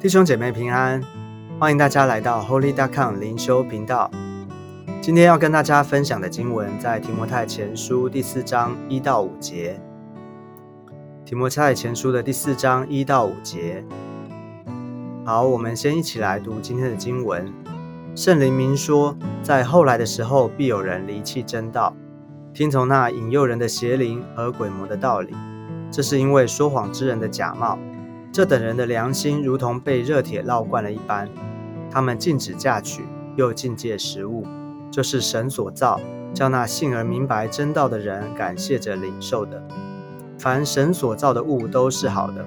弟兄姐妹平安，欢迎大家来到 Holy d o c o m 灵修频道。今天要跟大家分享的经文在提摩太前书第四章一到五节。提摩太前书的第四章一到五节。好，我们先一起来读今天的经文。圣灵明说，在后来的时候，必有人离弃真道，听从那引诱人的邪灵和鬼魔的道理。这是因为说谎之人的假冒。这等人的良心如同被热铁烙惯了一般，他们禁止嫁娶，又禁戒食物，这是神所造，叫那信而明白真道的人感谢着领受的。凡神所造的物都是好的，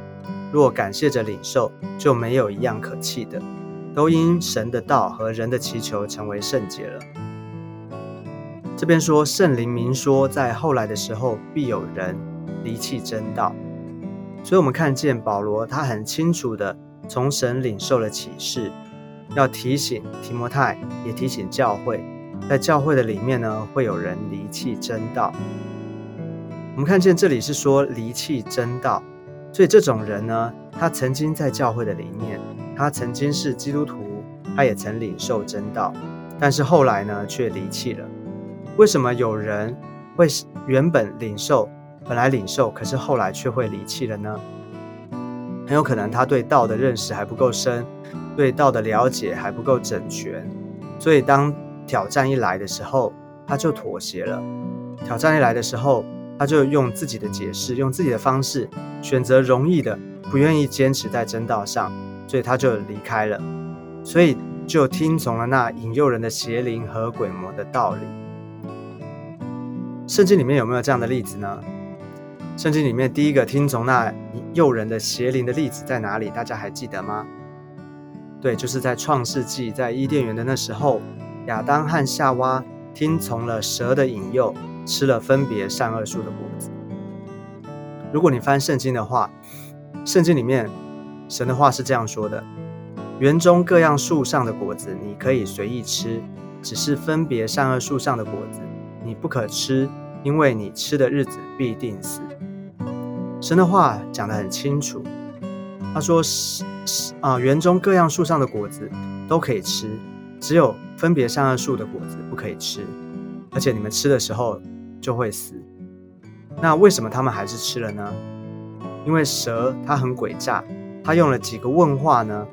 若感谢着领受，就没有一样可弃的，都因神的道和人的祈求成为圣洁了。这边说圣灵明说，在后来的时候，必有人离弃真道。所以，我们看见保罗，他很清楚的从神领受了启示，要提醒提摩太，也提醒教会，在教会的里面呢，会有人离弃真道。我们看见这里是说离弃真道，所以这种人呢，他曾经在教会的里面，他曾经是基督徒，他也曾领受真道，但是后来呢，却离弃了。为什么有人会原本领受？本来领受，可是后来却会离弃了呢？很有可能他对道的认识还不够深，对道的了解还不够整全，所以当挑战一来的时候，他就妥协了。挑战一来的时候，他就用自己的解释，用自己的方式，选择容易的，不愿意坚持在真道上，所以他就离开了。所以就听从了那引诱人的邪灵和鬼魔的道理。圣经里面有没有这样的例子呢？圣经里面第一个听从那诱人的邪灵的例子在哪里？大家还记得吗？对，就是在创世纪，在伊甸园的那时候，亚当和夏娃听从了蛇的引诱，吃了分别善恶树的果子。如果你翻圣经的话，圣经里面神的话是这样说的：园中各样树上的果子你可以随意吃，只是分别善恶树上的果子你不可吃，因为你吃的日子必定死。神的话讲得很清楚，他说：“是是啊，园中各样树上的果子都可以吃，只有分别善恶树的果子不可以吃，而且你们吃的时候就会死。那为什么他们还是吃了呢？因为蛇它很诡诈，它用了几个问话呢，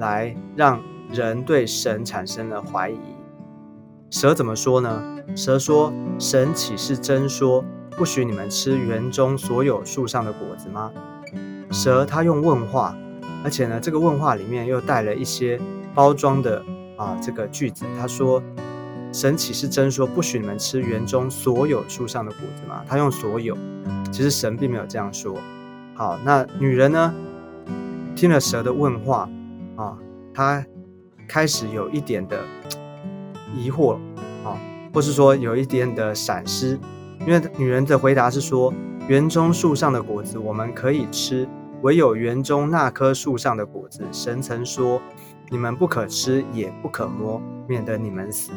来让人对神产生了怀疑。蛇怎么说呢？蛇说：神岂是真说？”不许你们吃园中所有树上的果子吗？蛇它用问话，而且呢，这个问话里面又带了一些包装的啊这个句子。他说：“神岂是真说不许你们吃园中所有树上的果子吗？”他用所有，其实神并没有这样说。好，那女人呢，听了蛇的问话啊，她开始有一点的疑惑啊，或是说有一点的闪失。因为女人的回答是说，园中树上的果子我们可以吃，唯有园中那棵树上的果子，神曾说，你们不可吃，也不可摸，免得你们死。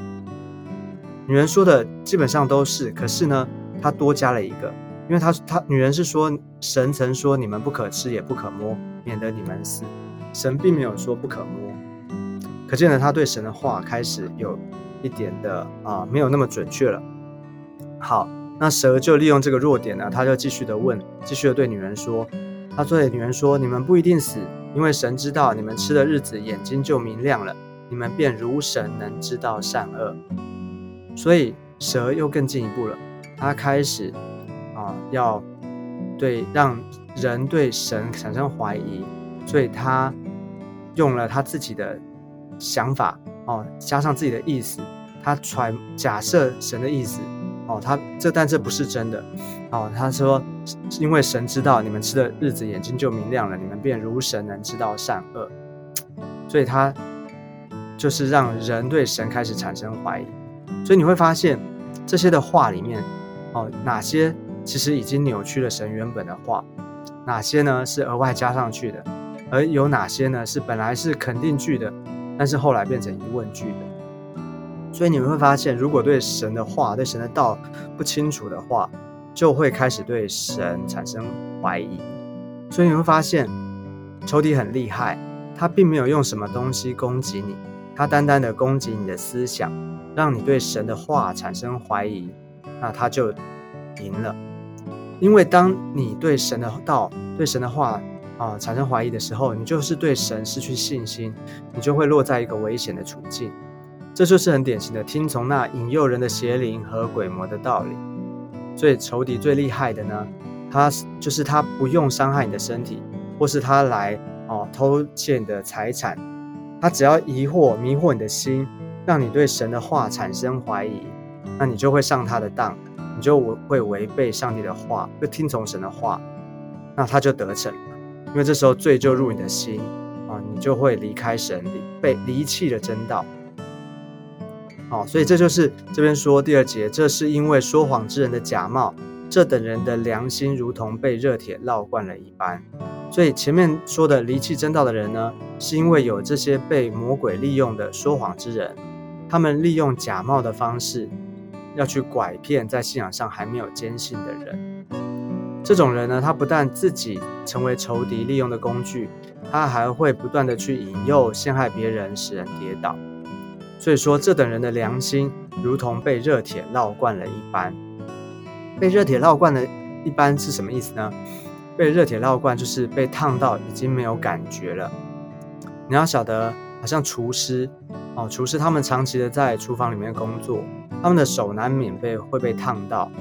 女人说的基本上都是，可是呢，她多加了一个，因为她她女人是说，神曾说你们不可吃，也不可摸，免得你们死。神并没有说不可摸，可见呢，他对神的话开始有一点的啊，没有那么准确了。好。那蛇就利用这个弱点呢，他就继续的问，继续的对女人说：“他对女人说，你们不一定死，因为神知道你们吃的日子眼睛就明亮了，你们便如神能知道善恶。所以蛇又更进一步了，他开始啊要对让人对神产生怀疑，所以他用了他自己的想法哦，加上自己的意思，他揣假设神的意思。”哦，他这但这不是真的，哦，他说，因为神知道你们吃的日子眼睛就明亮了，你们便如神能知道善恶，所以他就是让人对神开始产生怀疑，所以你会发现这些的话里面，哦，哪些其实已经扭曲了神原本的话，哪些呢是额外加上去的，而有哪些呢是本来是肯定句的，但是后来变成疑问句的。所以你们会发现，如果对神的话、对神的道不清楚的话，就会开始对神产生怀疑。所以你会发现，仇敌很厉害，他并没有用什么东西攻击你，他单单的攻击你的思想，让你对神的话产生怀疑，那他就赢了。因为当你对神的道、对神的话啊产生怀疑的时候，你就是对神失去信心，你就会落在一个危险的处境。这就是很典型的听从那引诱人的邪灵和鬼魔的道理。所以仇敌最厉害的呢，他就是他不用伤害你的身体，或是他来哦偷窃你的财产，他只要疑惑迷惑你的心，让你对神的话产生怀疑，那你就会上他的当。你就会违背上帝的话，会听从神的话，那他就得逞了。因为这时候罪就入你的心啊，你就会离开神，离被离弃了真道。哦，所以这就是这边说第二节，这是因为说谎之人的假冒，这等人的良心如同被热铁烙惯了一般。所以前面说的离弃真道的人呢，是因为有这些被魔鬼利用的说谎之人，他们利用假冒的方式。要去拐骗在信仰上还没有坚信的人，这种人呢，他不但自己成为仇敌利用的工具，他还会不断的去引诱陷害别人，使人跌倒。所以说，这等人的良心如同被热铁烙惯了一般。被热铁烙惯的一般是什么意思呢？被热铁烙惯就是被烫到已经没有感觉了。你要晓得，好像厨师哦，厨师他们长期的在厨房里面工作。他们的手难免被会被烫到，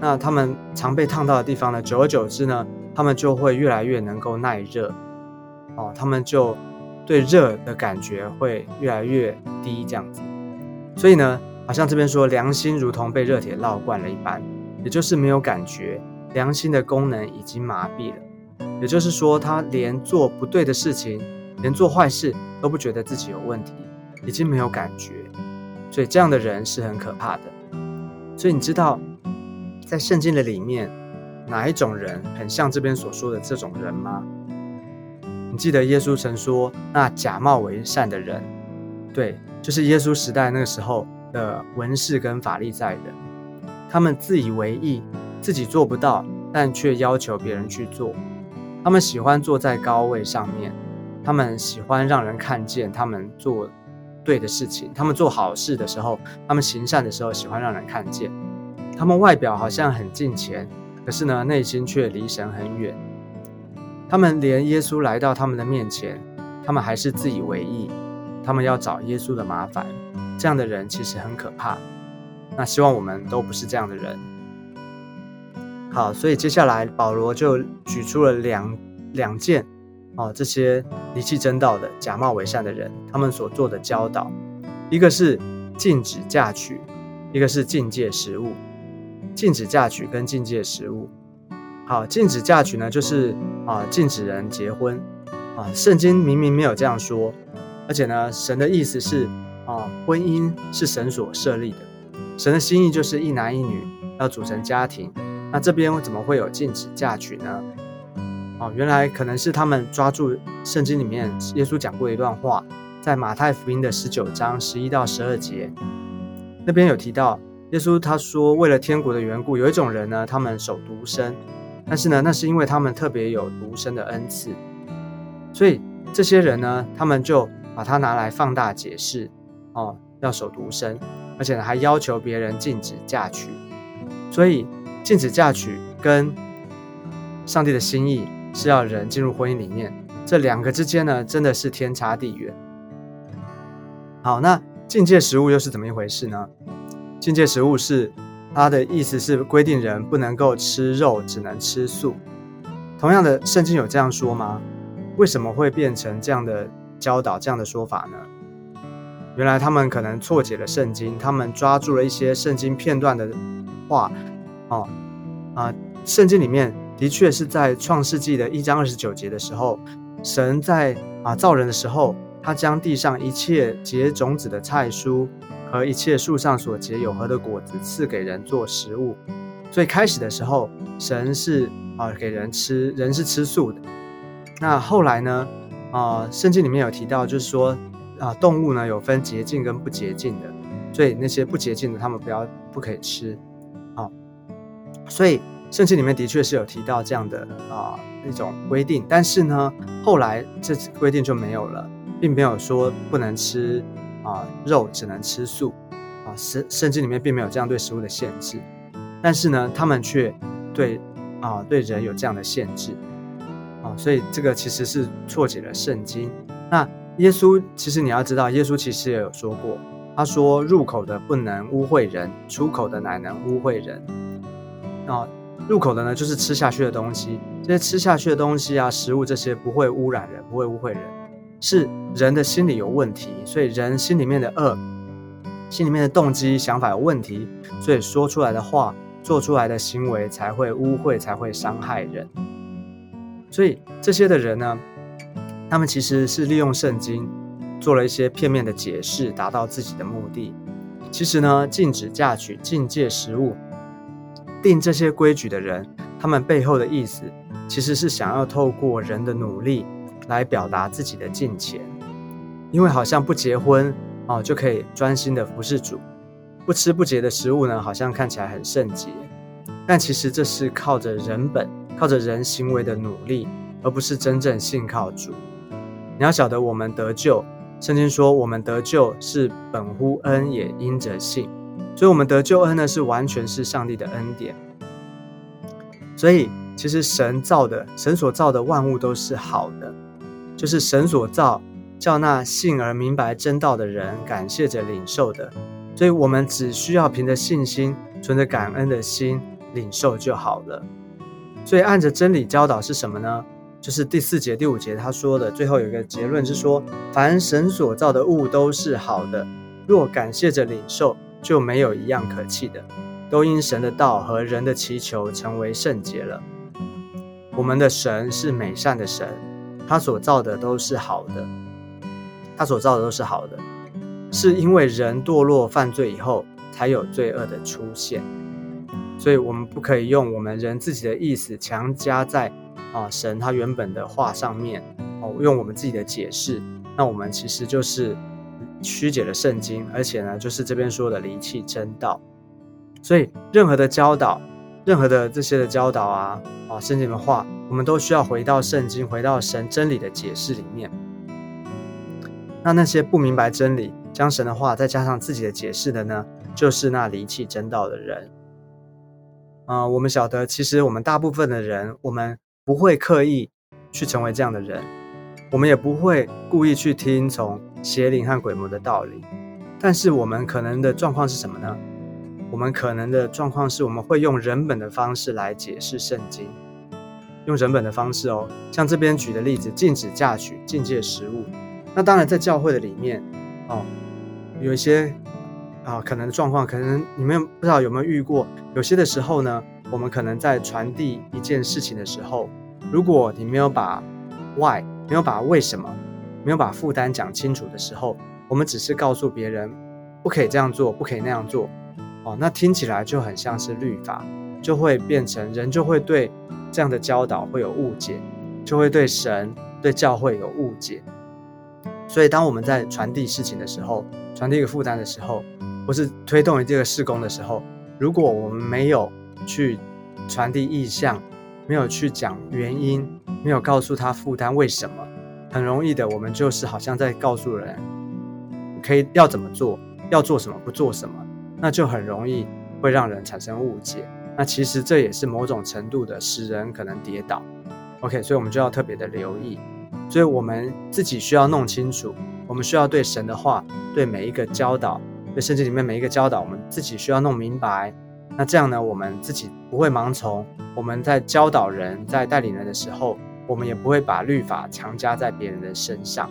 那他们常被烫到的地方呢，久而久之呢，他们就会越来越能够耐热，哦，他们就对热的感觉会越来越低，这样子。所以呢，好像这边说良心如同被热铁烙惯了一般，也就是没有感觉，良心的功能已经麻痹了。也就是说，他连做不对的事情，连做坏事都不觉得自己有问题，已经没有感觉。所以这样的人是很可怕的。所以你知道，在圣经的里面，哪一种人很像这边所说的这种人吗？记得耶稣曾说，那假冒为善的人，对，就是耶稣时代那个时候的文士跟法利赛人，他们自以为意，自己做不到，但却要求别人去做。他们喜欢坐在高位上面，他们喜欢让人看见他们做。对的事情，他们做好事的时候，他们行善的时候，喜欢让人看见。他们外表好像很近前，可是呢，内心却离神很远。他们连耶稣来到他们的面前，他们还是自以为意，他们要找耶稣的麻烦。这样的人其实很可怕。那希望我们都不是这样的人。好，所以接下来保罗就举出了两两件。哦，这些离弃真道的、假冒伪善的人，他们所做的教导，一个是禁止嫁娶，一个是禁戒食物。禁止嫁娶跟禁戒食物。好，禁止嫁娶呢，就是啊，禁止人结婚。啊，圣经明明没有这样说，而且呢，神的意思是啊，婚姻是神所设立的，神的心意就是一男一女要组成家庭。那这边怎么会有禁止嫁娶呢？哦，原来可能是他们抓住圣经里面耶稣讲过一段话，在马太福音的十九章十一到十二节，那边有提到耶稣他说，为了天国的缘故，有一种人呢，他们守独身，但是呢，那是因为他们特别有独身的恩赐，所以这些人呢，他们就把它拿来放大解释，哦，要守独身，而且呢，还要求别人禁止嫁娶，所以禁止嫁娶跟上帝的心意。是要人进入婚姻里面，这两个之间呢，真的是天差地远。好，那境界食物又是怎么一回事呢？境界食物是它的意思是规定人不能够吃肉，只能吃素。同样的，圣经有这样说吗？为什么会变成这样的教导、这样的说法呢？原来他们可能错解了圣经，他们抓住了一些圣经片段的话，哦，啊，圣经里面。的确是在创世纪的一章二十九节的时候，神在啊造人的时候，他将地上一切结种子的菜蔬和一切树上所结有核的果子赐给人做食物。所以开始的时候，神是啊给人吃，人是吃素的。那后来呢？啊，圣经里面有提到，就是说啊动物呢有分洁净跟不洁净的，所以那些不洁净的，他们不要不可以吃。啊，所以。圣经里面的确是有提到这样的啊一种规定。但是呢，后来这规定就没有了，并没有说不能吃啊肉，只能吃素啊。圣圣经里面并没有这样对食物的限制，但是呢，他们却对啊对人有这样的限制啊，所以这个其实是错解了圣经。那耶稣其实你要知道，耶稣其实也有说过。他说：“入口的不能污秽人，出口的乃能污秽人。啊，入口的呢，就是吃下去的东西。这些吃下去的东西啊，食物这些不会污染人，不会污秽人，是人的心理有问题。所以人心里面的恶，心里面的动机、想法有问题，所以说出来的话、做出来的行为才会污秽，才会伤害人。所以这些的人呢，他们其实是利用圣经。”做了一些片面的解释，达到自己的目的。其实呢，禁止嫁娶、禁戒食物、定这些规矩的人，他们背后的意思，其实是想要透过人的努力来表达自己的敬虔。因为好像不结婚哦，就可以专心的服侍主；不吃不洁的食物呢，好像看起来很圣洁。但其实这是靠着人本、靠着人行为的努力，而不是真正信靠主。你要晓得，我们得救。圣经说，我们得救是本乎恩，也因着信。所以，我们得救恩呢，是完全是上帝的恩典。所以，其实神造的，神所造的万物都是好的，就是神所造，叫那信而明白真道的人感谢着领受的。所以，我们只需要凭着信心，存着感恩的心领受就好了。所以，按着真理教导是什么呢？就是第四节、第五节他说的最后有一个结论是说，凡神所造的物都是好的，若感谢着领受，就没有一样可弃的，都因神的道和人的祈求成为圣洁了。我们的神是美善的神，他所造的都是好的，他所造的都是好的，是因为人堕落犯罪以后才有罪恶的出现，所以我们不可以用我们人自己的意思强加在。啊，神他原本的话上面，哦，用我们自己的解释，那我们其实就是曲解了圣经，而且呢，就是这边说的离弃真道。所以，任何的教导，任何的这些的教导啊，啊，圣经的话，我们都需要回到圣经，回到神真理的解释里面。那那些不明白真理，将神的话再加上自己的解释的呢，就是那离弃真道的人。啊，我们晓得，其实我们大部分的人，我们。不会刻意去成为这样的人，我们也不会故意去听从邪灵和鬼魔的道理。但是我们可能的状况是什么呢？我们可能的状况是我们会用人本的方式来解释圣经，用人本的方式哦。像这边举的例子，禁止嫁娶、禁戒食物。那当然在教会的里面哦，有一些啊可能的状况，可能你们不知道有没有遇过。有些的时候呢。我们可能在传递一件事情的时候，如果你没有把 why，没有把为什么，没有把负担讲清楚的时候，我们只是告诉别人不可以这样做，不可以那样做，哦，那听起来就很像是律法，就会变成人就会对这样的教导会有误解，就会对神、对教会有误解。所以，当我们在传递事情的时候，传递一个负担的时候，或是推动这个事工的时候，如果我们没有去传递意向，没有去讲原因，没有告诉他负担为什么，很容易的，我们就是好像在告诉人，可以要怎么做，要做什么，不做什么，那就很容易会让人产生误解。那其实这也是某种程度的使人可能跌倒。OK，所以我们就要特别的留意，所以我们自己需要弄清楚，我们需要对神的话，对每一个教导，对圣经里面每一个教导，我们自己需要弄明白。那这样呢，我们自己不会盲从。我们在教导人、在带领人的时候，我们也不会把律法强加在别人的身上。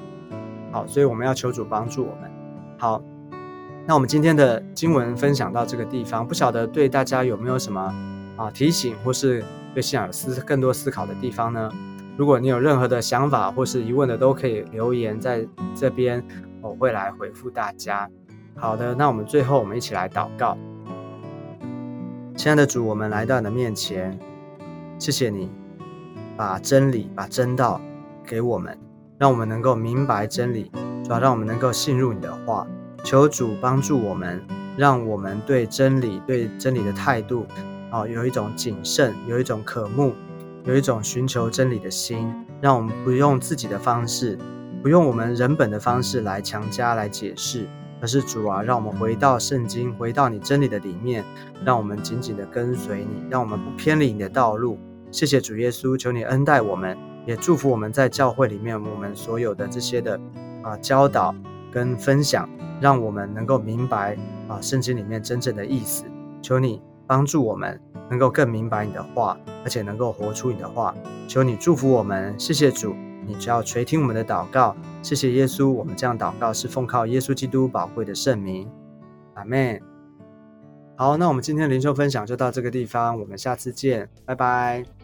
好，所以我们要求主帮助我们。好，那我们今天的经文分享到这个地方，不晓得对大家有没有什么啊提醒，或是对信仰有思更多思考的地方呢？如果你有任何的想法或是疑问的，都可以留言在这边，我会来回复大家。好的，那我们最后我们一起来祷告。亲爱的主，我们来到你的面前，谢谢你把真理、把真道给我们，让我们能够明白真理，主要让我们能够信入你的话。求主帮助我们，让我们对真理、对真理的态度，哦，有一种谨慎，有一种渴慕，有一种寻求真理的心，让我们不用自己的方式，不用我们人本的方式来强加来解释，而是主啊，让我们回到圣经，回到你真理的里面，让我们紧紧的跟随你，让我们不偏离你的道路。谢谢主耶稣，求你恩待我们，也祝福我们在教会里面我们所有的这些的啊教导跟分享，让我们能够明白啊圣经里面真正的意思。求你帮助我们能够更明白你的话，而且能够活出你的话。求你祝福我们，谢谢主，你只要垂听我们的祷告。谢谢耶稣，我们这样祷告是奉靠耶稣基督宝贵的圣名，阿门。好，那我们今天的灵修分享就到这个地方，我们下次见，拜拜。